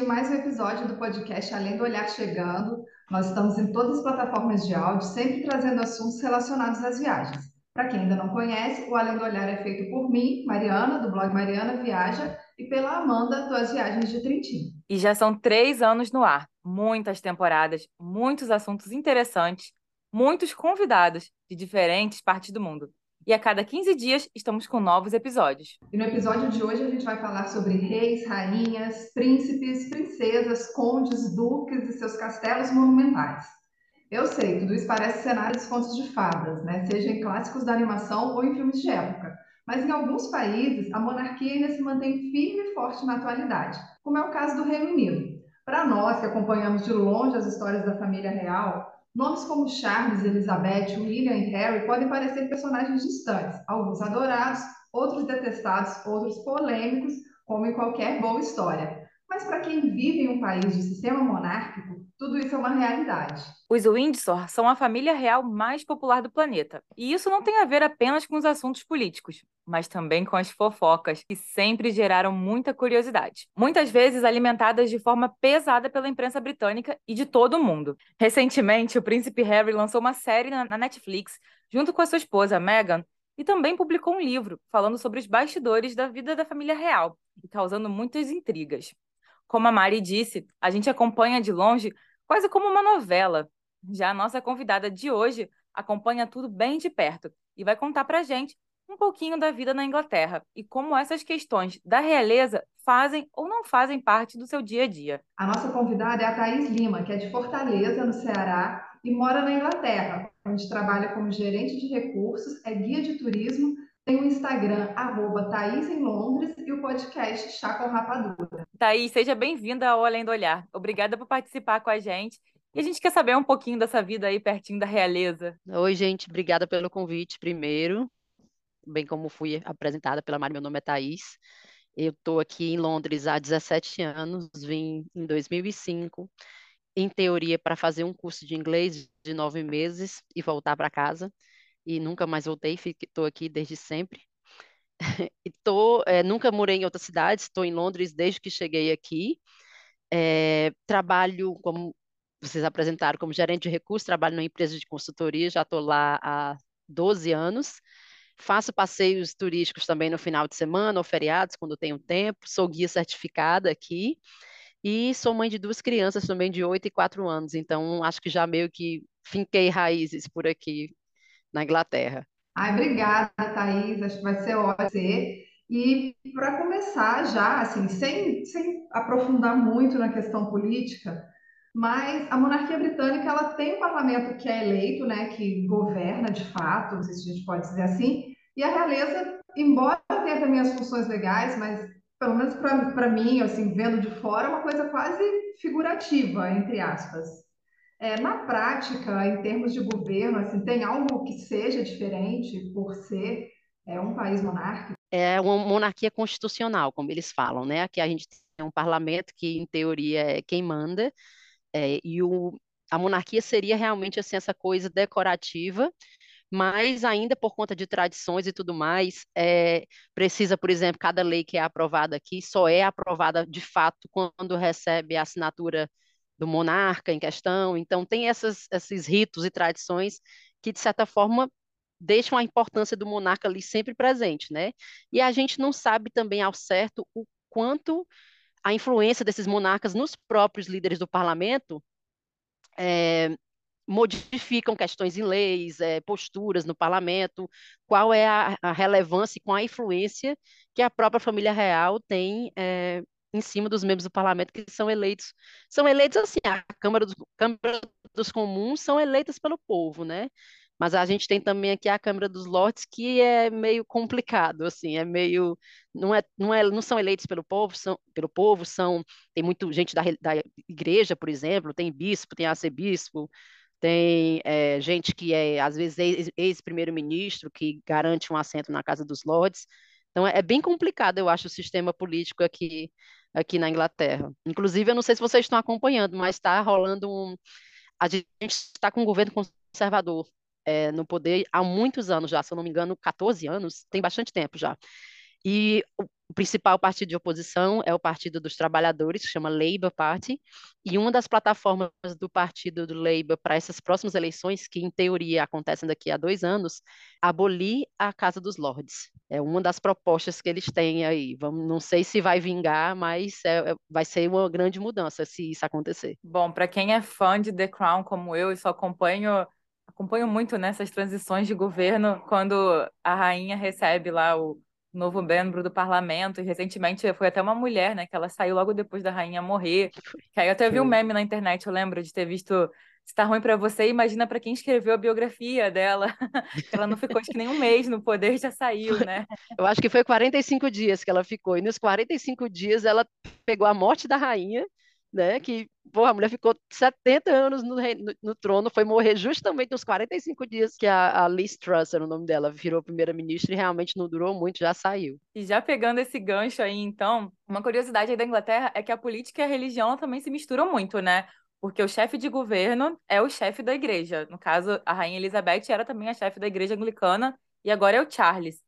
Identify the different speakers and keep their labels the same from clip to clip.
Speaker 1: Mais um episódio do podcast Além do Olhar chegando. Nós estamos em todas as plataformas de áudio, sempre trazendo assuntos relacionados às viagens. Para quem ainda não conhece, o Além do Olhar é feito por mim, Mariana, do blog Mariana Viaja, e pela Amanda, das Viagens de Trintim.
Speaker 2: E já são três anos no ar, muitas temporadas, muitos assuntos interessantes, muitos convidados de diferentes partes do mundo. E a cada 15 dias estamos com novos episódios.
Speaker 1: E no episódio de hoje a gente vai falar sobre reis, rainhas, príncipes, princesas, condes, duques e seus castelos monumentais. Eu sei, tudo isso parece cenários de contos de fadas, né? seja em clássicos da animação ou em filmes de época. Mas em alguns países, a monarquia ainda se mantém firme e forte na atualidade, como é o caso do Reino Unido. Para nós que acompanhamos de longe as histórias da família real, nomes como Charles, Elizabeth, William e Harry podem parecer personagens distantes, alguns adorados, outros detestados, outros polêmicos, como em qualquer boa história. Mas para quem vive em um país de sistema monárquico, tudo isso é uma realidade.
Speaker 2: Os Windsor são a família real mais popular do planeta. E isso não tem a ver apenas com os assuntos políticos, mas também com as fofocas, que sempre geraram muita curiosidade. Muitas vezes alimentadas de forma pesada pela imprensa britânica e de todo o mundo. Recentemente, o príncipe Harry lançou uma série na Netflix, junto com a sua esposa, Meghan, e também publicou um livro falando sobre os bastidores da vida da família real e causando muitas intrigas. Como a Mari disse, a gente acompanha de longe quase como uma novela. Já a nossa convidada de hoje acompanha tudo bem de perto e vai contar para gente um pouquinho da vida na Inglaterra e como essas questões da realeza fazem ou não fazem parte do seu dia a dia.
Speaker 1: A nossa convidada é a Thaís Lima, que é de Fortaleza, no Ceará, e mora na Inglaterra, onde trabalha como gerente de recursos, é guia de turismo, tem o Instagram, arroba Thaís em Londres, e o podcast Chá com Rapadura.
Speaker 2: Thaís, seja bem-vinda ao Além do Olhar. Obrigada por participar com a gente. E a gente quer saber um pouquinho dessa vida aí pertinho da realeza.
Speaker 3: Oi, gente, obrigada pelo convite primeiro. Bem como fui apresentada pela Mari, meu nome é Thaís. Eu estou aqui em Londres há 17 anos, vim em 2005, em teoria para fazer um curso de inglês de nove meses e voltar para casa. E nunca mais voltei, estou aqui desde sempre. e tô, é, nunca morei em outra cidade, estou em Londres desde que cheguei aqui. É, trabalho, como vocês apresentaram, como gerente de recursos, trabalho numa empresa de consultoria, já estou lá há 12 anos. Faço passeios turísticos também no final de semana ou feriados, quando tenho tempo. Sou guia certificada aqui. E sou mãe de duas crianças também, de 8 e 4 anos. Então, acho que já meio que finquei raízes por aqui na Inglaterra.
Speaker 1: Ai, obrigada, Thaís. Acho que vai ser ótimo. E para começar já, assim, sem, sem aprofundar muito na questão política, mas a monarquia britânica ela tem um parlamento que é eleito, né, que governa de fato, não sei se a gente pode dizer assim, e a realeza, embora tenha também as funções legais, mas pelo menos para mim, assim, vendo de fora, é uma coisa quase figurativa, entre aspas. É, na prática, em termos de governo, assim, tem algo que seja diferente por ser é, um país monárquico?
Speaker 3: É uma monarquia constitucional, como eles falam, né? Aqui a gente tem um parlamento que, em teoria, é quem manda, é, e o, a monarquia seria realmente assim, essa coisa decorativa, mas ainda por conta de tradições e tudo mais, é, precisa, por exemplo, cada lei que é aprovada aqui só é aprovada de fato quando recebe a assinatura do monarca em questão. Então, tem essas, esses ritos e tradições que, de certa forma, deixam a importância do monarca ali sempre presente, né? E a gente não sabe também ao certo o quanto a influência desses monarcas nos próprios líderes do parlamento é, modificam questões em leis, é, posturas no parlamento, qual é a, a, relevância e qual a influência que a própria família real tem é, em cima dos membros do parlamento que são eleitos. São eleitos assim, a Câmara dos, Câmara dos Comuns são eleitas pelo povo, né? Mas a gente tem também aqui a Câmara dos Lordes, que é meio complicado, assim, é meio não é não é não são eleitos pelo povo, são pelo povo, são tem muito gente da, da igreja, por exemplo, tem bispo, tem arcebispo, tem é, gente que é às vezes ex-primeiro-ministro que garante um assento na Casa dos Lordes. Então é, é bem complicado, eu acho, o sistema político aqui aqui na Inglaterra. Inclusive, eu não sei se vocês estão acompanhando, mas está rolando um. A gente está com um governo conservador é, no poder há muitos anos já, se eu não me engano, 14 anos, tem bastante tempo já. E o principal partido de oposição é o Partido dos Trabalhadores, que chama Labour Party, e uma das plataformas do Partido do Labour para essas próximas eleições, que em teoria acontecem daqui a dois anos, abolir a Casa dos Lordes. É uma das propostas que eles têm aí. Vamos, não sei se vai vingar, mas é, é vai ser uma grande mudança se isso acontecer.
Speaker 2: Bom, para quem é fã de The Crown como eu e só acompanho acompanho muito nessas transições de governo, quando a rainha recebe lá o novo membro do parlamento, e recentemente foi até uma mulher, né, que ela saiu logo depois da rainha morrer, que aí eu até vi um meme na internet, eu lembro de ter visto se tá ruim para você, imagina para quem escreveu a biografia dela. ela não ficou acho que nem um mês no poder, já saiu, né?
Speaker 3: Eu acho que foi 45 dias que ela ficou. E nos 45 dias ela pegou a morte da rainha né? Que porra, a mulher ficou 70 anos no, no, no, trono, foi morrer justamente nos 45 dias que a, a Liz Truss, era o nome dela, virou primeira-ministra e realmente não durou muito, já saiu.
Speaker 2: E já pegando esse gancho aí, então, uma curiosidade aí da Inglaterra é que a política e a religião também se misturam muito, né? Porque o chefe de governo é o chefe da igreja. No caso, a rainha Elizabeth era também a chefe da igreja anglicana e agora é o Charles.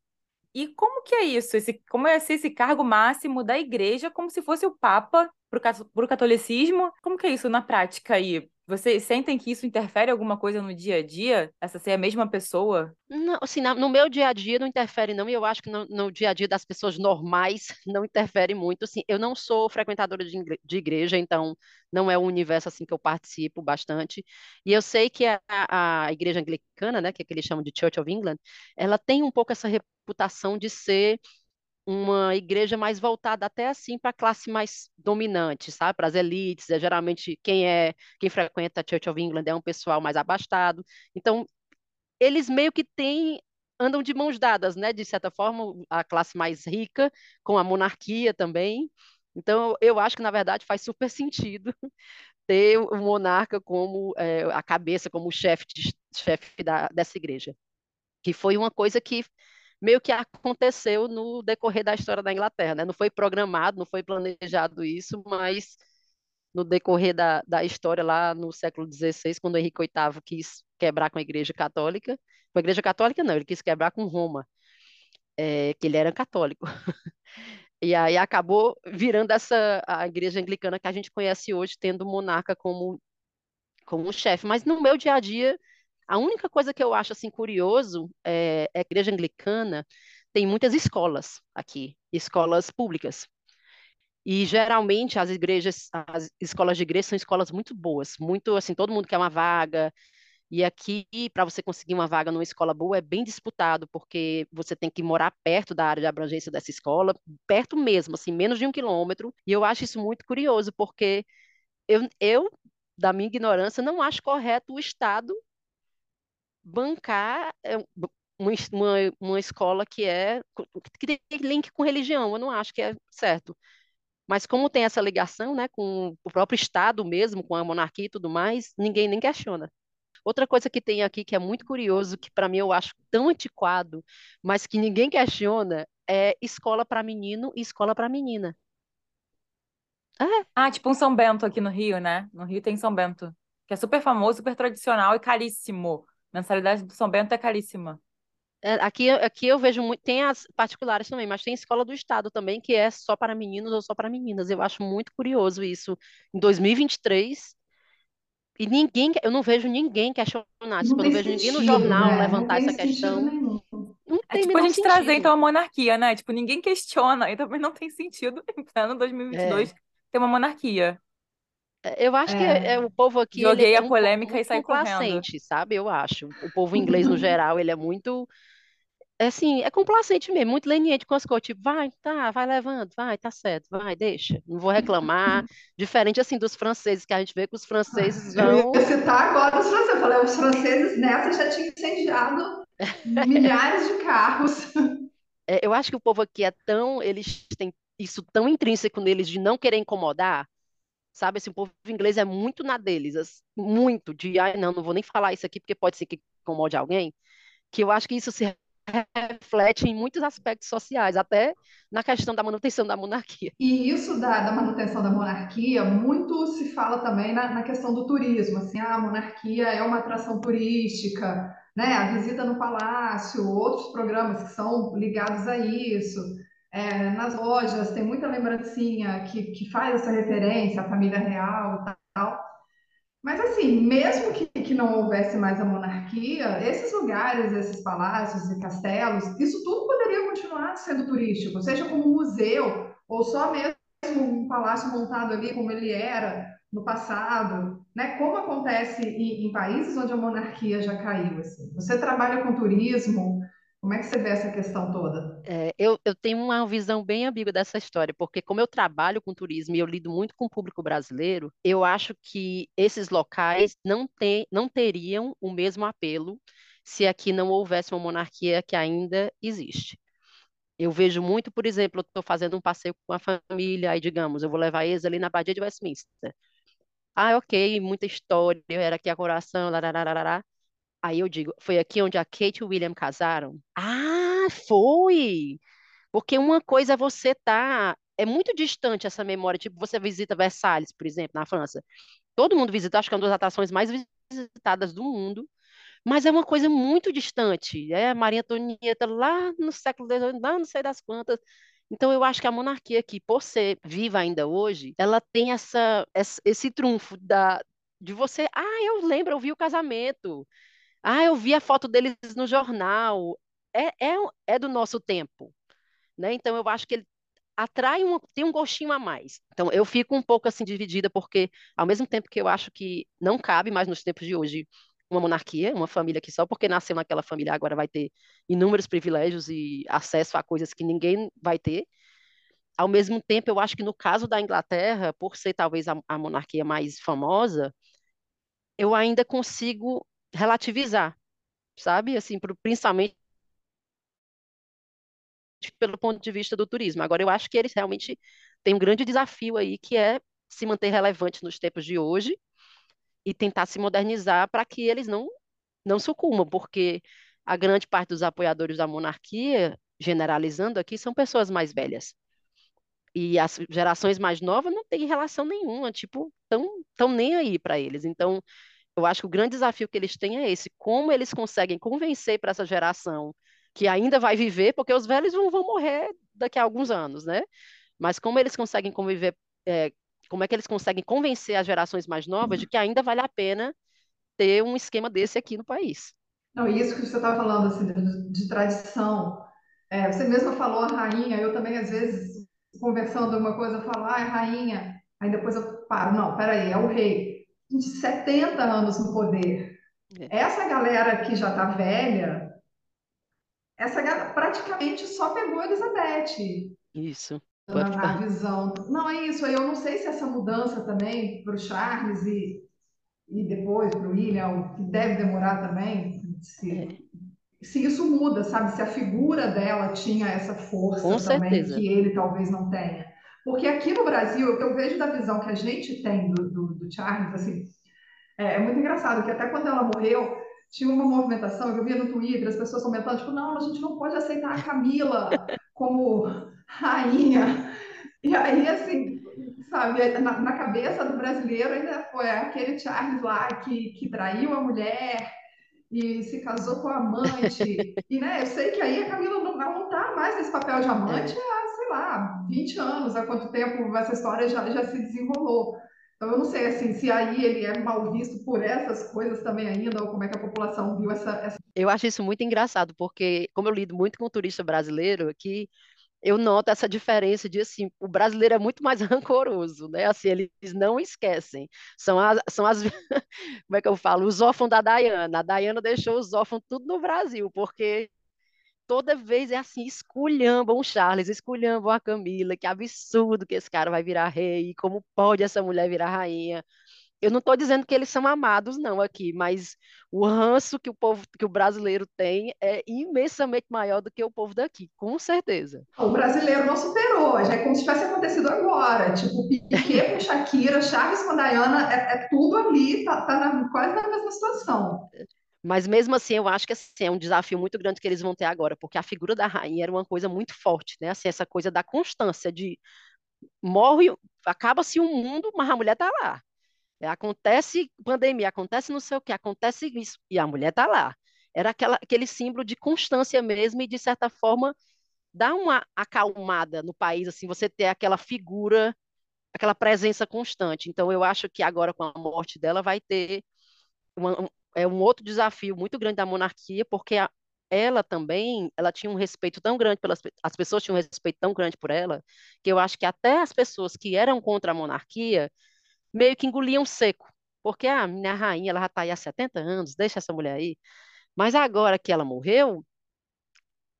Speaker 2: E como que é isso? Esse, como é esse cargo máximo da igreja, como se fosse o Papa para o catolicismo? Como que é isso na prática aí? Vocês sentem que isso interfere alguma coisa no dia a dia? Essa ser a mesma pessoa?
Speaker 3: Não, assim, no meu dia a dia não interfere não, e eu acho que no, no dia a dia das pessoas normais não interfere muito. Assim, eu não sou frequentadora de, igreja, então não é um universo assim que eu participo bastante. E eu sei que a, a igreja anglicana, né, que, é que eles chamam de Church of England, ela tem um pouco essa reputação de ser uma igreja mais voltada até assim para a classe mais dominante, sabe? Para as elites, é geralmente quem é quem frequenta a Church of England é um pessoal mais abastado. Então, eles meio que têm andam de mãos dadas, né? De certa forma, a classe mais rica com a monarquia também. Então, eu acho que na verdade faz super sentido ter o monarca como é, a cabeça, como chefe chefe dessa igreja, que foi uma coisa que meio que aconteceu no decorrer da história da Inglaterra, né? Não foi programado, não foi planejado isso, mas no decorrer da, da história lá no século XVI, quando Henrique VIII quis quebrar com a Igreja Católica, com a Igreja Católica não, ele quis quebrar com Roma, é, que ele era católico. E aí acabou virando essa a igreja anglicana que a gente conhece hoje, tendo o monarca como como chefe. Mas no meu dia a dia, a única coisa que eu acho assim curioso é, é a igreja anglicana tem muitas escolas aqui, escolas públicas. E geralmente as igrejas, as escolas de igreja são escolas muito boas, muito assim, todo mundo quer uma vaga. E aqui, para você conseguir uma vaga numa escola boa, é bem disputado, porque você tem que morar perto da área de abrangência dessa escola, perto mesmo, assim, menos de um quilômetro. E eu acho isso muito curioso, porque eu, eu da minha ignorância, não acho correto o Estado bancar é, uma, uma, uma escola que é que tem link com religião, eu não acho que é certo. Mas como tem essa ligação, né, com o próprio Estado mesmo, com a monarquia e tudo mais, ninguém nem questiona. Outra coisa que tem aqui que é muito curioso, que para mim eu acho tão antiquado, mas que ninguém questiona, é escola para menino e escola para menina.
Speaker 2: É. Ah, tipo um São Bento aqui no Rio, né? No Rio tem São Bento, que é super famoso, super tradicional e caríssimo. Mensalidade do São Bento é caríssima.
Speaker 3: É, aqui, aqui eu vejo muito, tem as particulares também, mas tem escola do estado também que é só para meninos ou só para meninas. Eu acho muito curioso isso. Em 2023, e ninguém, eu não vejo ninguém questionar, tipo, eu não vejo ninguém no jornal né? levantar essa questão.
Speaker 2: Nenhum. Não é tem é tipo a gente sentido. trazer então a monarquia, né? Tipo, ninguém questiona, e também não tem sentido em plano 2022 é. ter uma monarquia.
Speaker 3: Eu acho é. que é, o povo aqui.
Speaker 2: Joguei
Speaker 3: é
Speaker 2: a um polêmica e saí correndo.
Speaker 3: sabe? Eu acho. O povo inglês, no geral, ele é muito. Assim, é complacente mesmo, muito leniente com as coisas. Tipo, vai, tá, vai levando, vai, tá certo, vai, deixa. Não vou reclamar. Diferente, assim, dos franceses, que a gente vê que os franceses vão.
Speaker 1: Eu ia citar agora os franceses. Eu falei, os franceses nessa já tinham incendiado milhares de carros.
Speaker 3: É, eu acho que o povo aqui é tão. Eles têm isso tão intrínseco neles de não querer incomodar sabe? Assim, o povo inglês é muito na deles, assim, muito de, ai, não, não vou nem falar isso aqui porque pode ser que incomode alguém, que eu acho que isso se reflete em muitos aspectos sociais, até na questão da manutenção da monarquia.
Speaker 1: E isso da, da manutenção da monarquia, muito se fala também na, na, questão do turismo, assim, ah, a monarquia é uma atração turística, né? A visita no palácio, outros programas que são ligados a isso. É, nas lojas tem muita lembrancinha que, que faz essa referência à família real e tal. Mas assim, mesmo que, que não houvesse mais a monarquia, esses lugares, esses palácios e castelos, isso tudo poderia continuar sendo turístico, seja como um museu ou só mesmo um palácio montado ali como ele era no passado, né? Como acontece em, em países onde a monarquia já caiu. Assim. Você trabalha com turismo, como é que você vê essa questão toda?
Speaker 3: É, eu, eu tenho uma visão bem ambígua dessa história, porque como eu trabalho com turismo e eu lido muito com o público brasileiro, eu acho que esses locais não, tem, não teriam o mesmo apelo se aqui não houvesse uma monarquia que ainda existe. Eu vejo muito, por exemplo, eu estou fazendo um passeio com a família, aí digamos, eu vou levar eles ali na Badia de Westminster. Ah, ok, muita história, era aqui a coração, larararará. Aí eu digo, foi aqui onde a Kate e o William casaram? Ah, foi! Porque uma coisa é você tá. É muito distante essa memória. Tipo, você visita Versalhes, por exemplo, na França. Todo mundo visita, acho que é uma das atrações mais visitadas do mundo. Mas é uma coisa muito distante. É Maria Antonieta lá no século XVIII, lá não sei das quantas. Então, eu acho que a monarquia aqui, por ser viva ainda hoje, ela tem essa, esse trunfo da, de você. Ah, eu lembro, eu vi o casamento. Ah, eu vi a foto deles no jornal. É, é, é do nosso tempo. Né? Então, eu acho que ele atrai um, tem um gostinho a mais. Então, eu fico um pouco assim dividida, porque ao mesmo tempo que eu acho que não cabe mais nos tempos de hoje uma monarquia, uma família que só porque nasceu naquela família agora vai ter inúmeros privilégios e acesso a coisas que ninguém vai ter. Ao mesmo tempo, eu acho que no caso da Inglaterra, por ser talvez a, a monarquia mais famosa, eu ainda consigo relativizar, sabe? Assim, principalmente pelo ponto de vista do turismo. Agora, eu acho que eles realmente têm um grande desafio aí, que é se manter relevante nos tempos de hoje e tentar se modernizar para que eles não, não sucumbam, porque a grande parte dos apoiadores da monarquia, generalizando aqui, são pessoas mais velhas. E as gerações mais novas não têm relação nenhuma, tipo, tão, tão nem aí para eles. Então, eu acho que o grande desafio que eles têm é esse: como eles conseguem convencer para essa geração que ainda vai viver, porque os velhos vão, vão morrer daqui a alguns anos, né? Mas como eles conseguem conviver, é, como é que eles conseguem convencer as gerações mais novas de que ainda vale a pena ter um esquema desse aqui no país?
Speaker 1: Não, isso que você estava falando assim, de, de tradição. É, você mesma falou a rainha, eu também, às vezes, conversando uma coisa, eu falo, ah, é rainha. Aí depois eu paro, não, peraí, é o rei. De 70 anos no poder. É. Essa galera que já está velha, essa galera praticamente só pegou Elizabeth.
Speaker 3: Isso
Speaker 1: na, na visão. Não, é isso. Eu não sei se essa mudança também para o Charles e, e depois para o William, que deve demorar também, se, é. se isso muda, sabe? Se a figura dela tinha essa força
Speaker 3: Com
Speaker 1: também
Speaker 3: certeza.
Speaker 1: que ele talvez não tenha. Porque aqui no Brasil, o que eu vejo da visão que a gente tem do, do, do Charles, assim, é, é muito engraçado, que até quando ela morreu, tinha uma movimentação, eu via no Twitter, as pessoas comentando, tipo, não, a gente não pode aceitar a Camila como rainha. E aí, assim, sabe, na, na, cabeça do brasileiro ainda foi aquele Charles lá que, que traiu a mulher e se casou com a amante. e, né, eu sei que aí a Camila não, não tá mais nesse papel de amante é. Lá, 20 anos, há quanto tempo essa história já, já se desenrolou. Então, eu não sei assim, se aí ele é mal visto por essas coisas também ainda, ou como é que a população viu essa, essa...
Speaker 3: Eu acho isso muito engraçado, porque como eu lido muito com turista brasileiro, que eu noto essa diferença de assim, o brasileiro é muito mais rancoroso, né? Assim, eles não esquecem. São as, são as como é que eu falo? Os órfãos da Dayana. A Dayana deixou os órfãos tudo no Brasil, porque toda vez é assim, esculhambam o Charles, esculhambam a Camila, que absurdo que esse cara vai virar rei, como pode essa mulher virar rainha? Eu não estou dizendo que eles são amados, não, aqui, mas o ranço que o povo, que o brasileiro tem é imensamente maior do que o povo daqui, com certeza.
Speaker 1: O brasileiro não superou, já é como se tivesse acontecido agora. Tipo, Piquet com Shakira, Chaves com Diana, é, é, tudo ali, tá, tá na, quase na mesma situação.
Speaker 3: Mas mesmo assim, eu acho que assim, é um desafio muito grande que eles vão ter agora, porque a figura da rainha era uma coisa muito forte, né? Assim, essa coisa da constância de morre, acaba-se o mundo, mas a mulher está lá. É, acontece pandemia, acontece não sei o que, acontece isso, e a mulher está lá. Era aquela, aquele símbolo de constância mesmo e, de certa forma, dá uma acalmada no país, assim, você ter aquela figura, aquela presença constante. Então, eu acho que agora, com a morte dela, vai ter uma, um, é um outro desafio muito grande da monarquia, porque a, ela também, ela tinha um respeito tão grande pelas as pessoas tinham um respeito tão grande por ela, que eu acho que até as pessoas que eram contra a monarquia meio que engoliam seco, porque a minha rainha, ela já está aí há 70 anos, deixa essa mulher aí. Mas agora que ela morreu,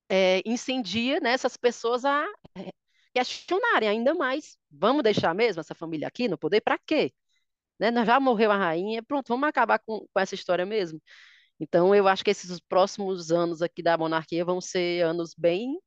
Speaker 3: é, incendia né, essas pessoas a é, questionarem ainda mais. Vamos deixar mesmo essa família aqui no poder? Para quê? Né? Já morreu a rainha, pronto, vamos acabar com, com essa história mesmo. Então, eu acho que esses próximos anos aqui da monarquia vão ser anos bem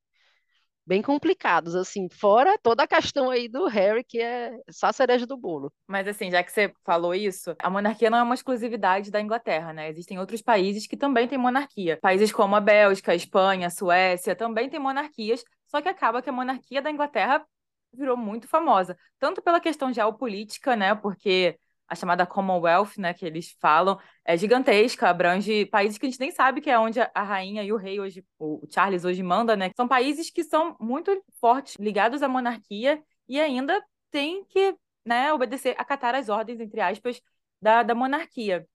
Speaker 3: bem complicados, assim, fora toda a questão aí do Harry, que é só a cereja do bolo.
Speaker 2: Mas assim, já que você falou isso, a monarquia não é uma exclusividade da Inglaterra, né? Existem outros países que também têm monarquia. Países como a Bélgica, a Espanha, a Suécia também têm monarquias, só que acaba que a monarquia da Inglaterra virou muito famosa, tanto pela questão geopolítica, né? Porque a chamada Commonwealth, né, que eles falam, é gigantesca, abrange países que a gente nem sabe que é onde a rainha e o rei hoje, o Charles hoje manda, né? São países que são muito fortes, ligados à monarquia e ainda tem que, né, obedecer, acatar as ordens, entre aspas, da, da monarquia.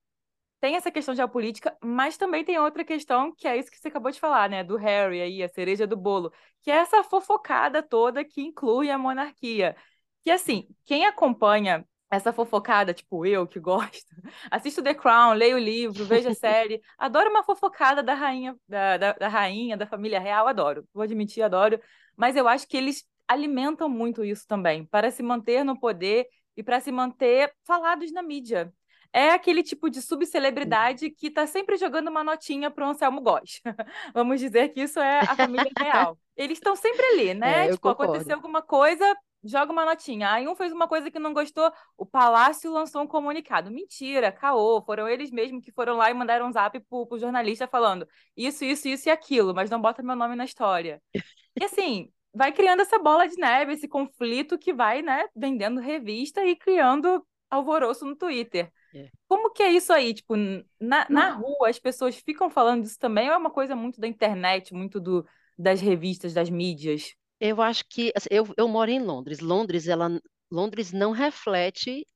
Speaker 2: Tem essa questão geopolítica, mas também tem outra questão, que é isso que você acabou de falar, né, do Harry aí, a cereja do bolo, que é essa fofocada toda que inclui a monarquia. Que assim, quem acompanha essa fofocada, tipo eu que gosto, assisto The Crown, leio o livro, vejo a série, adoro uma fofocada da rainha, da, da, da, rainha, da família real, adoro, vou admitir, adoro, mas eu acho que eles alimentam muito isso também, para se manter no poder e para se manter falados na mídia. É aquele tipo de subcelebridade que está sempre jogando uma notinha para o Anselmo Góes. Vamos dizer que isso é a família real. Eles estão sempre ali, né?
Speaker 3: É,
Speaker 2: tipo, aconteceu alguma coisa, joga uma notinha. Aí um fez uma coisa que não gostou, o Palácio lançou um comunicado. Mentira, caô, foram eles mesmos que foram lá e mandaram um zap pro, pro jornalista falando isso, isso, isso e aquilo, mas não bota meu nome na história. E assim, vai criando essa bola de neve, esse conflito que vai, né, vendendo revista e criando alvoroço no Twitter. É. Como que é isso aí? Tipo, na, na rua as pessoas ficam falando disso também ou é uma coisa muito da internet, muito do, das revistas, das mídias?
Speaker 3: Eu acho que assim, eu, eu moro em Londres. Londres, ela, Londres não reflete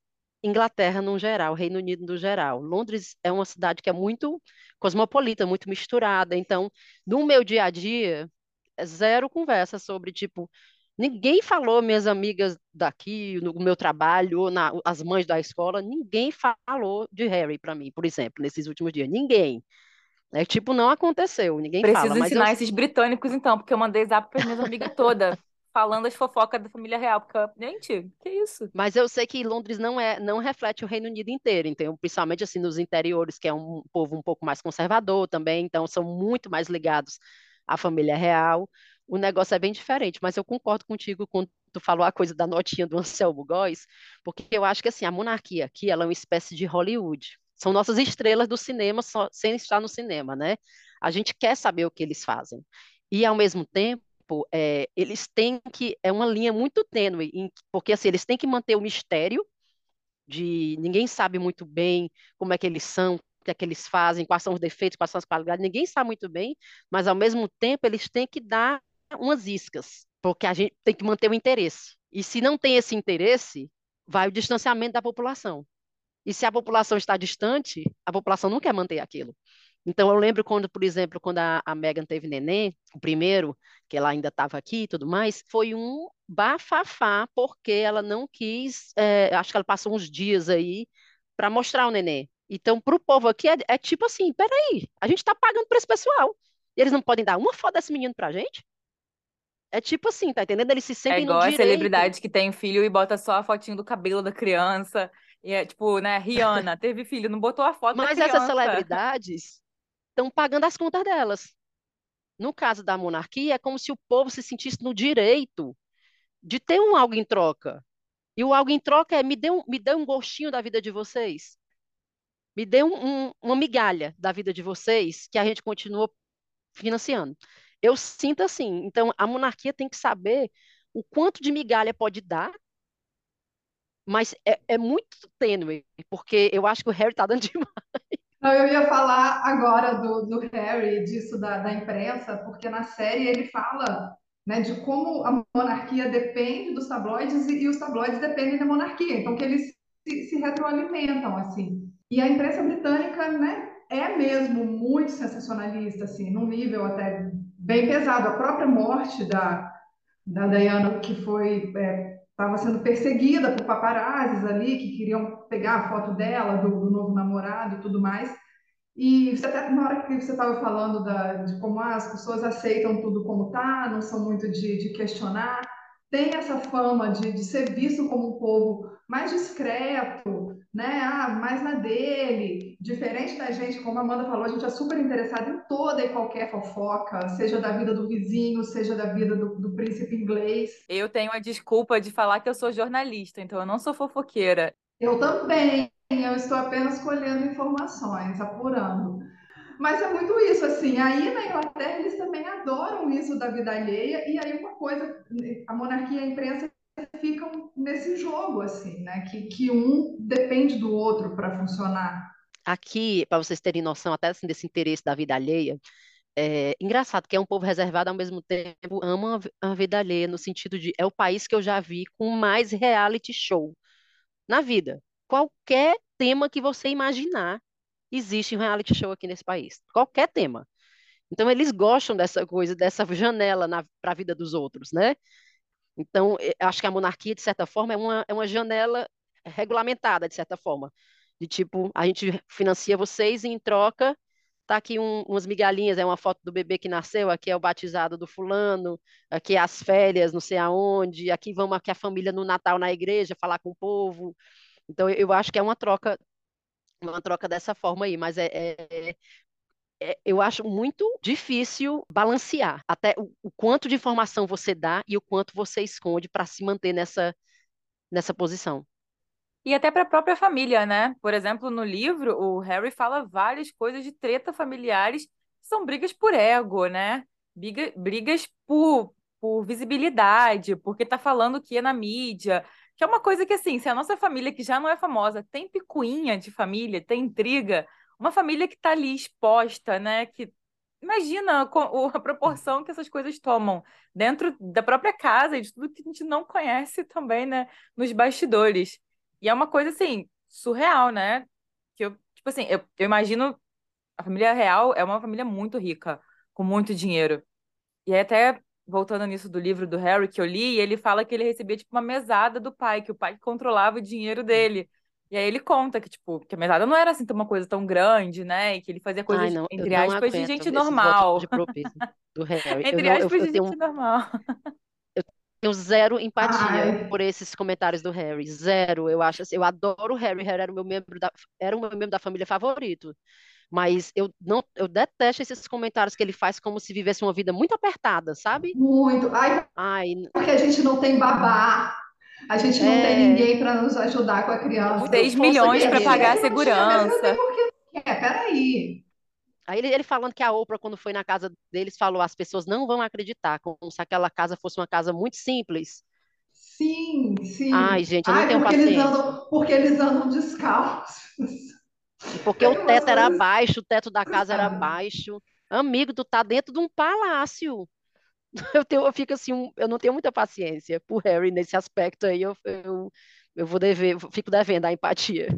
Speaker 3: Inglaterra no geral, Reino Unido no geral. Londres é uma cidade que é muito cosmopolita, muito misturada. Então, no meu dia a dia, é zero conversa sobre tipo ninguém falou minhas amigas daqui no meu trabalho na, as mães da escola, ninguém falou de Harry para mim, por exemplo, nesses últimos dias. Ninguém. É tipo, não aconteceu, ninguém
Speaker 2: Preciso
Speaker 3: fala.
Speaker 2: ensinar eu... esses britânicos, então, porque eu mandei zap para minhas amigas todas, falando as fofocas da família real. Porque, gente, que isso?
Speaker 3: Mas eu sei que Londres não é, não reflete o Reino Unido inteiro, então, principalmente assim nos interiores, que é um povo um pouco mais conservador também, então são muito mais ligados à família real. O negócio é bem diferente, mas eu concordo contigo quando tu falou a coisa da notinha do Anselmo Góes, porque eu acho que assim, a monarquia aqui, ela é uma espécie de Hollywood são nossas estrelas do cinema só, sem estar no cinema, né? A gente quer saber o que eles fazem. E, ao mesmo tempo, é, eles têm que. É uma linha muito tênue, em, porque assim, eles têm que manter o mistério de ninguém sabe muito bem como é que eles são, o que é que eles fazem, quais são os defeitos, quais são as qualidades, ninguém sabe muito bem, mas ao mesmo tempo eles têm que dar umas iscas, porque a gente tem que manter o interesse. E se não tem esse interesse, vai o distanciamento da população. E se a população está distante, a população não quer manter aquilo. Então, eu lembro quando, por exemplo, quando a, a Megan teve neném, o primeiro, que ela ainda estava aqui e tudo mais, foi um bafafá, porque ela não quis, é, acho que ela passou uns dias aí para mostrar o neném. Então, para o povo aqui, é, é, tipo assim, peraí, a gente está pagando para esse pessoal. E eles não podem dar uma foto desse menino para a gente? É tipo assim, tá entendendo? Eles se sentem
Speaker 2: é igual
Speaker 3: no
Speaker 2: direito. a celebridade que tem filho e bota só a fotinho do cabelo da criança. E é tipo, né, Rihanna teve filho, não botou a foto
Speaker 3: Mas
Speaker 2: da
Speaker 3: essas celebridades estão pagando as contas delas. No caso da monarquia, é como se o povo se sentisse no direito de ter um algo em troca. E o algo em troca é me dê um, me dê um gostinho da vida de vocês. Me dê um, um, uma migalha da vida de vocês que a gente continua financiando. Eu sinto assim. Então, a monarquia tem que saber o quanto de migalha pode dar mas é, é muito tênue, porque eu acho que o Harry tá dando demais.
Speaker 1: Não, eu ia falar agora do, do Harry, disso da, da imprensa, porque na série ele fala né, de como a monarquia depende dos tabloides e, e os tabloides dependem da monarquia, então que eles se, se retroalimentam assim. E a imprensa britânica, né, é mesmo muito sensacionalista, assim, num nível até bem pesado. A própria morte da, da Diana, que foi estava sendo perseguida por paparazzis ali que queriam pegar a foto dela do, do novo namorado e tudo mais. E você até na hora que você estava falando da, de como ah, as pessoas aceitam tudo como tá, não são muito de, de questionar, tem essa fama de, de ser visto como um povo mais discreto, né? Ah, mais na dele, diferente da gente, como a Amanda falou, a gente é super interessado em toda e qualquer fofoca, seja da vida do vizinho, seja da vida do, do príncipe inglês.
Speaker 2: Eu tenho a desculpa de falar que eu sou jornalista, então eu não sou fofoqueira.
Speaker 1: Eu também eu estou apenas colhendo informações, apurando. Mas é muito isso, assim, aí na Inglaterra eles também adoram isso da vida alheia, e aí uma coisa, a monarquia e a imprensa ficam nesse jogo, assim, né, que, que um depende do outro para funcionar.
Speaker 3: Aqui, para vocês terem noção até assim, desse interesse da vida alheia, é engraçado que é um povo reservado, ao mesmo tempo ama a vida alheia, no sentido de é o país que eu já vi com mais reality show na vida qualquer tema que você imaginar, existe um reality show aqui nesse país. Qualquer tema. Então, eles gostam dessa coisa, dessa janela para a vida dos outros, né? Então, acho que a monarquia, de certa forma, é uma, é uma janela regulamentada, de certa forma. De tipo, a gente financia vocês e em troca tá aqui um, umas migalhinhas, é uma foto do bebê que nasceu, aqui é o batizado do fulano, aqui é as férias, não sei aonde, aqui vamos aqui a família no Natal na igreja falar com o povo. Então, eu acho que é uma troca, uma troca dessa forma aí, mas é, é, é eu acho muito difícil balancear até o, o, quanto de informação você dá e o quanto você esconde para se manter nessa, nessa posição.
Speaker 2: E até para a própria família, né? Por exemplo, no livro, o Harry fala várias coisas de treta familiares, são brigas por ego, né? Briga, brigas por, por visibilidade, porque tá falando que é na mídia, que é uma coisa que, assim, se a nossa família, que já não é famosa, tem picuinha de família, tem intriga, uma família que está ali exposta, né? Que imagina a proporção que essas coisas tomam dentro da própria casa e de tudo que a gente não conhece também, né? Nos bastidores. E é uma coisa, assim, surreal, né? Que eu, tipo assim, eu, eu imagino a família real é uma família muito rica, com muito dinheiro. E aí até voltando nisso do livro do Harry que eu li, ele fala que ele recebia tipo uma mesada do pai, que o pai controlava o dinheiro dele. E aí ele conta que, tipo, que a mesada não era assim uma coisa tão grande, né? E que ele fazia coisas, Ai, não, entre aspas, de gente normal. De do Harry. entre eu aspas, eu, eu, de gente normal.
Speaker 3: Eu tenho zero empatia Ai. por esses comentários do Harry. Zero. Eu acho assim, eu adoro o Harry. Harry era o meu membro da, era o meu membro da família favorito. Mas eu não, eu detesto esses comentários que ele faz como se vivesse uma vida muito apertada, sabe?
Speaker 1: Muito. Ai, Ai porque a gente não tem babá. A gente não é... tem ninguém para nos ajudar com a criança.
Speaker 2: 6 milhões para pagar a segurança.
Speaker 1: É, peraí.
Speaker 3: Aí ele, ele, falando que a Oprah, quando foi na casa deles, falou: as pessoas não vão acreditar, como se aquela casa fosse uma casa muito simples.
Speaker 1: Sim, sim.
Speaker 3: Ai, gente, eu não Ai, tenho
Speaker 1: porque
Speaker 3: paciência.
Speaker 1: Eles andam, porque eles andam descalços.
Speaker 3: Porque o teto era baixo, o teto da casa era baixo. Amigo, tu tá dentro de um palácio. Eu, tenho, eu fico assim, eu não tenho muita paciência por Harry nesse aspecto aí. Eu, eu, eu vou dever, fico devendo a empatia.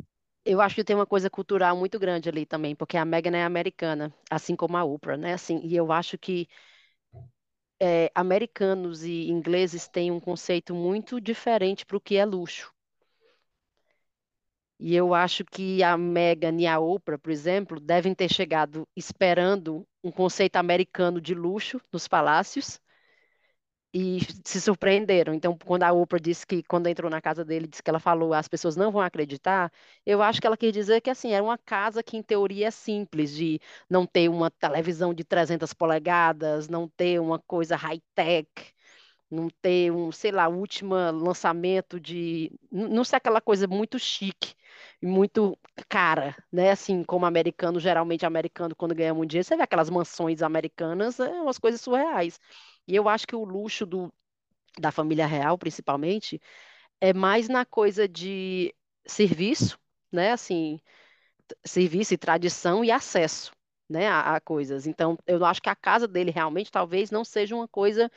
Speaker 3: Eu acho que tem uma coisa cultural muito grande ali também, porque a Meghan é americana, assim como a Oprah, né? Assim, e eu acho que é, americanos e ingleses têm um conceito muito diferente para o que é luxo. E eu acho que a Meghan e a Oprah, por exemplo, devem ter chegado esperando um conceito americano de luxo nos palácios e se surpreenderam. Então, quando a Oprah disse que, quando entrou na casa dele, disse que ela falou, as pessoas não vão acreditar, eu acho que ela quer dizer que, assim, era uma casa que, em teoria, é simples, de não ter uma televisão de 300 polegadas, não ter uma coisa high-tech, não ter um, sei lá, último lançamento de, não ser aquela coisa muito chique e muito cara, né? Assim, como americano, geralmente americano quando ganha um dinheiro, você vê aquelas mansões americanas, é umas coisas surreais. E eu acho que o luxo do, da família real, principalmente, é mais na coisa de serviço, né? Assim, serviço e tradição e acesso, né, a, a coisas. Então, eu acho que a casa dele realmente talvez não seja uma coisa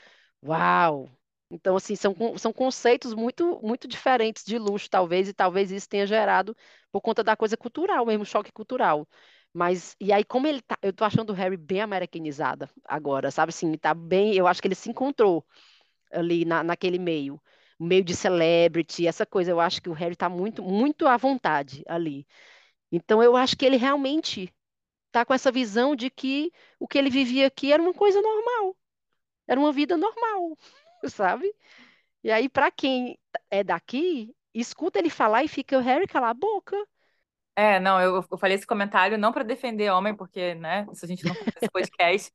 Speaker 3: Uau! Então, assim, são, são conceitos muito, muito diferentes de luxo, talvez, e talvez isso tenha gerado por conta da coisa cultural, mesmo choque cultural. Mas, e aí, como ele tá, eu tô achando o Harry bem americanizada agora, sabe assim, tá bem, eu acho que ele se encontrou ali na, naquele meio, meio de celebrity, essa coisa, eu acho que o Harry tá muito, muito à vontade ali. Então, eu acho que ele realmente tá com essa visão de que o que ele vivia aqui era uma coisa normal, era uma vida normal, sabe? E aí, para quem é daqui, escuta ele falar e fica, o Harry, cala a boca.
Speaker 2: É, não, eu, eu falei esse comentário não para defender homem, porque, né, isso a gente não faz esse podcast,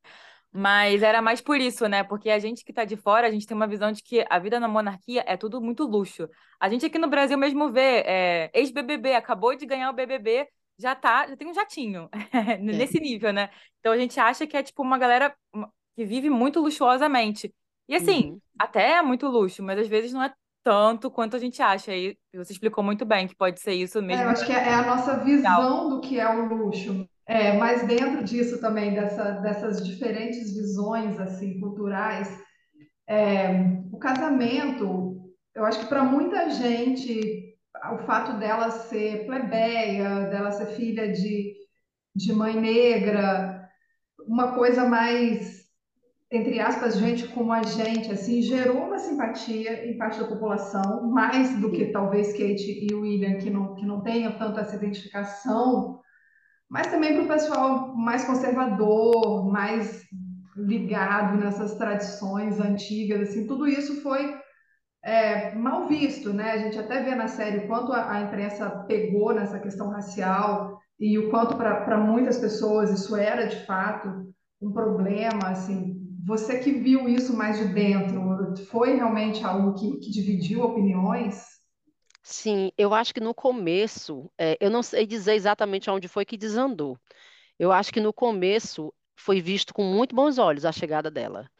Speaker 2: mas era mais por isso, né? Porque a gente que tá de fora, a gente tem uma visão de que a vida na monarquia é tudo muito luxo. A gente aqui no Brasil mesmo vê, é, ex-BBB, acabou de ganhar o BBB, já tá, já tem um jatinho, é. nesse nível, né? Então a gente acha que é tipo uma galera que vive muito luxuosamente. E assim, uhum. até é muito luxo, mas às vezes não é tanto quanto a gente acha. E você explicou muito bem que pode ser isso mesmo.
Speaker 1: É, eu acho que é, é a nossa visão do que é o luxo. É, mas dentro disso também, dessa, dessas diferentes visões assim culturais, é, o casamento, eu acho que para muita gente, o fato dela ser plebeia, dela ser filha de, de mãe negra, uma coisa mais entre aspas, gente como a gente, assim, gerou uma simpatia em parte da população, mais do que talvez Kate e William, que não, que não tenham tanto essa identificação, mas também para o pessoal mais conservador, mais ligado nessas tradições antigas, assim, tudo isso foi é, mal visto, né? A gente até vê na série o quanto a, a imprensa pegou nessa questão racial e o quanto para muitas pessoas isso era de fato um problema, assim, você que viu isso mais de dentro, foi realmente algo que, que dividiu opiniões?
Speaker 3: Sim, eu acho que no começo, é, eu não sei dizer exatamente onde foi que desandou. Eu acho que no começo foi visto com muito bons olhos a chegada dela.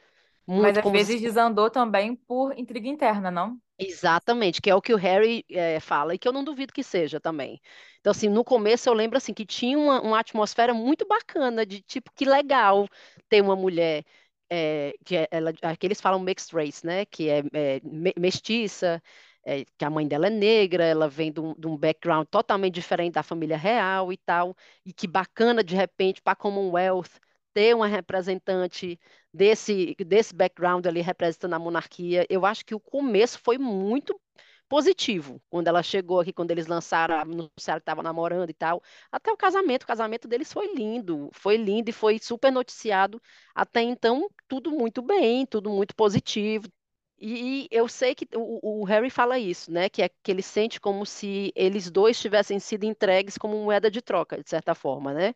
Speaker 2: Muito Mas às vezes se... desandou também por intriga interna, não?
Speaker 3: Exatamente, que é o que o Harry é, fala e que eu não duvido que seja também. Então, assim, no começo eu lembro assim que tinha uma, uma atmosfera muito bacana de tipo que legal ter uma mulher é, que é, ela, aqui eles falam mixed race, né? Que é, é mestiça, é, que a mãe dela é negra, ela vem de um, de um, background totalmente diferente da família real e tal, e que bacana de repente para a Commonwealth ter uma representante desse, desse background ali representando a monarquia. Eu acho que o começo foi muito positivo quando ela chegou aqui, quando eles lançaram, anunciaram que estavam namorando e tal. Até o casamento, o casamento deles foi lindo, foi lindo e foi super noticiado. Até então, tudo muito bem, tudo muito positivo. E eu sei que o, o, Harry fala isso, né? Que é que ele sente como se eles dois tivessem sido entregues como moeda de troca, de certa forma, né?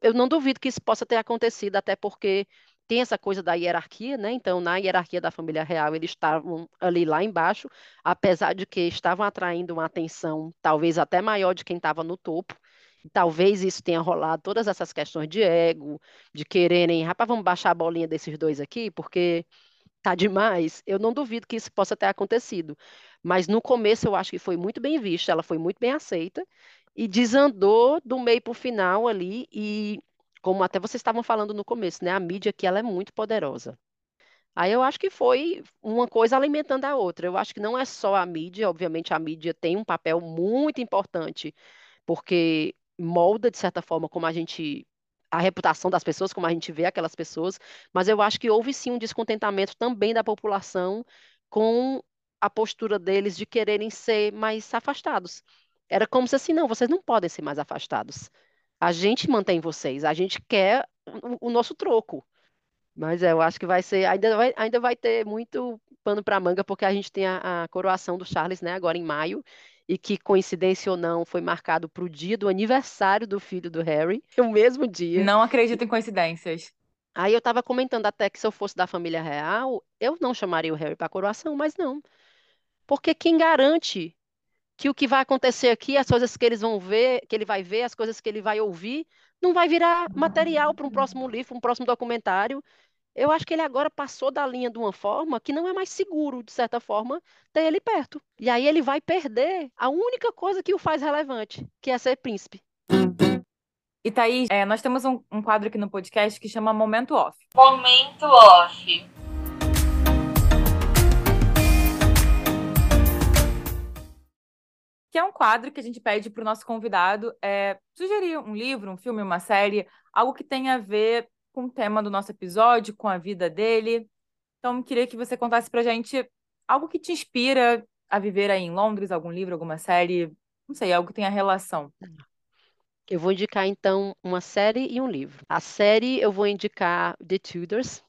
Speaker 3: Eu não duvido que isso possa ter acontecido, até porque tem essa coisa da hierarquia, né? Então, na hierarquia da família real, eles estavam ali lá embaixo, apesar de que estavam atraindo uma atenção talvez até maior de quem estava no topo. Talvez isso tenha rolado todas essas questões de ego, de quererem, rapaz, vamos baixar a bolinha desses dois aqui, porque tá demais. Eu não duvido que isso possa ter acontecido. Mas no começo eu acho que foi muito bem vista, ela foi muito bem aceita e desandou do meio para o final ali e como até vocês estavam falando no começo, né? A mídia aqui ela é muito poderosa. Aí eu acho que foi uma coisa alimentando a outra. Eu acho que não é só a mídia, obviamente a mídia tem um papel muito importante, porque molda, de certa forma, como a gente. a reputação das pessoas, como a gente vê aquelas pessoas, mas eu acho que houve sim um descontentamento também da população com a postura deles de quererem ser mais afastados. Era como se assim, não, vocês não podem ser mais afastados. A gente mantém vocês, a gente quer o, o nosso troco. Mas é, eu acho que vai ser, ainda vai, ainda vai ter muito pano para manga, porque a gente tem a, a, coroação do Charles, né, agora em maio, e que, coincidência ou não, foi marcado para o dia do aniversário do filho do Harry, o mesmo dia.
Speaker 2: Não acredito em coincidências.
Speaker 3: Aí eu estava comentando até que se eu fosse da família real, eu não chamaria o Harry para a coroação, mas não. Porque quem garante que o que vai acontecer aqui, as coisas que eles vão ver, que ele vai ver, as coisas que ele vai ouvir, não vai virar material para um próximo livro, um próximo documentário. Eu acho que ele agora passou da linha de uma forma que não é mais seguro, de certa forma, ter ele perto. E aí ele vai perder a única coisa que o faz relevante, que é ser príncipe.
Speaker 2: E Thaís, é, nós temos um, um quadro aqui no podcast que chama Momento Off.
Speaker 4: Momento Off.
Speaker 2: Que é um quadro que a gente pede para o nosso convidado é, sugerir um livro, um filme, uma série, algo que tenha a ver com o tema do nosso episódio, com a vida dele. Então, queria que você contasse para a gente algo que te inspira a viver aí em Londres, algum livro, alguma série, não sei, algo que tenha relação.
Speaker 3: Eu vou indicar então uma série e um livro. A série eu vou indicar The Tudors,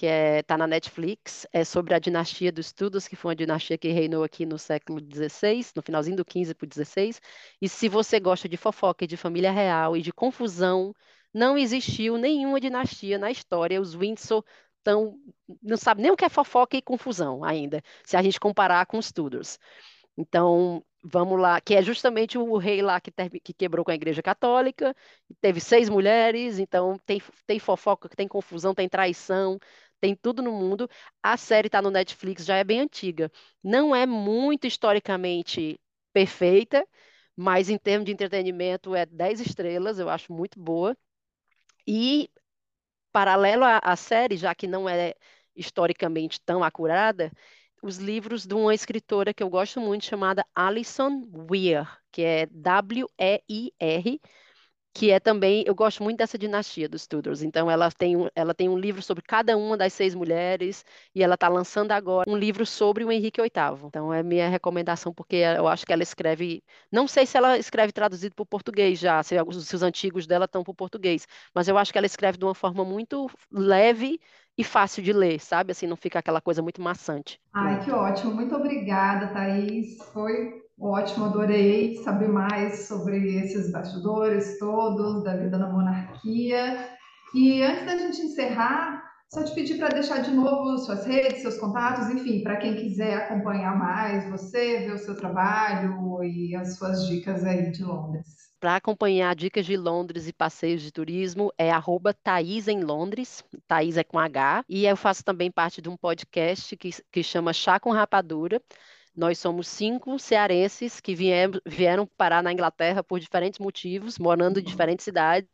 Speaker 3: que está é, na Netflix, é sobre a dinastia dos Tudors, que foi uma dinastia que reinou aqui no século XVI, no finalzinho do XV para o XVI. E se você gosta de fofoca e de família real e de confusão, não existiu nenhuma dinastia na história. Os Windsor estão, não sabe nem o que é fofoca e confusão ainda, se a gente comparar com os Tudors. Então, vamos lá, que é justamente o rei lá que, que quebrou com a Igreja Católica, teve seis mulheres, então tem, tem fofoca, tem confusão, tem traição, tem tudo no mundo. A série está no Netflix, já é bem antiga. Não é muito historicamente perfeita, mas em termos de entretenimento é 10 estrelas, eu acho muito boa. E paralelo à, à série, já que não é historicamente tão acurada, os livros de uma escritora que eu gosto muito, chamada Alison Weir, que é W-E-I-R, que é também, eu gosto muito dessa dinastia dos Tudors. Então, ela tem, um, ela tem um livro sobre cada uma das seis mulheres e ela está lançando agora um livro sobre o Henrique VIII. Então, é minha recomendação, porque eu acho que ela escreve. Não sei se ela escreve traduzido para o português já, se, se os antigos dela estão para o português, mas eu acho que ela escreve de uma forma muito leve e fácil de ler, sabe? Assim, não fica aquela coisa muito maçante.
Speaker 1: Ai, que ótimo. Muito obrigada, Thaís. Foi ótimo, adorei saber mais sobre esses bastidores todos da vida na monarquia. E antes da gente encerrar, só te pedir para deixar de novo suas redes, seus contatos, enfim, para quem quiser acompanhar mais você, ver o seu trabalho e as suas dicas aí de Londres.
Speaker 3: Para acompanhar dicas de Londres e passeios de turismo é arroba Thaís em Londres, Thaís é com H, e eu faço também parte de um podcast que, que chama Chá com Rapadura. Nós somos cinco cearenses que vieram, parar na Inglaterra por diferentes motivos, morando em diferentes cidades,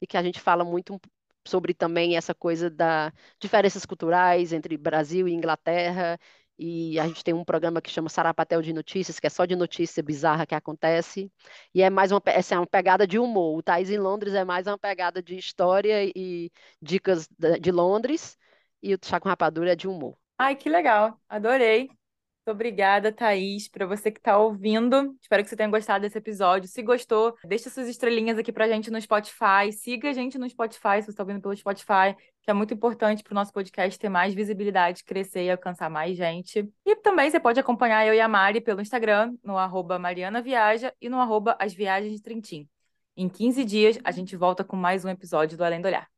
Speaker 3: e que a gente fala muito sobre também essa coisa da diferenças culturais entre Brasil e Inglaterra e a gente tem um programa que chama Sarapatel de Notícias, que é só de notícia bizarra que acontece, e é mais uma, essa é uma pegada de humor. O Thais em Londres é mais uma pegada de história e dicas de Londres, e o Chá com Rapadura é de humor.
Speaker 2: Ai, que legal, adorei. Muito obrigada, Thaís, para você que está ouvindo. Espero que você tenha gostado desse episódio. Se gostou, deixa suas estrelinhas aqui para a gente no Spotify. Siga a gente no Spotify, se você está ouvindo pelo Spotify, que é muito importante para o nosso podcast ter mais visibilidade, crescer e alcançar mais gente. E também você pode acompanhar eu e a Mari pelo Instagram, no arroba e no arroba As Viagens de Trintim. Em 15 dias, a gente volta com mais um episódio do Além do Olhar.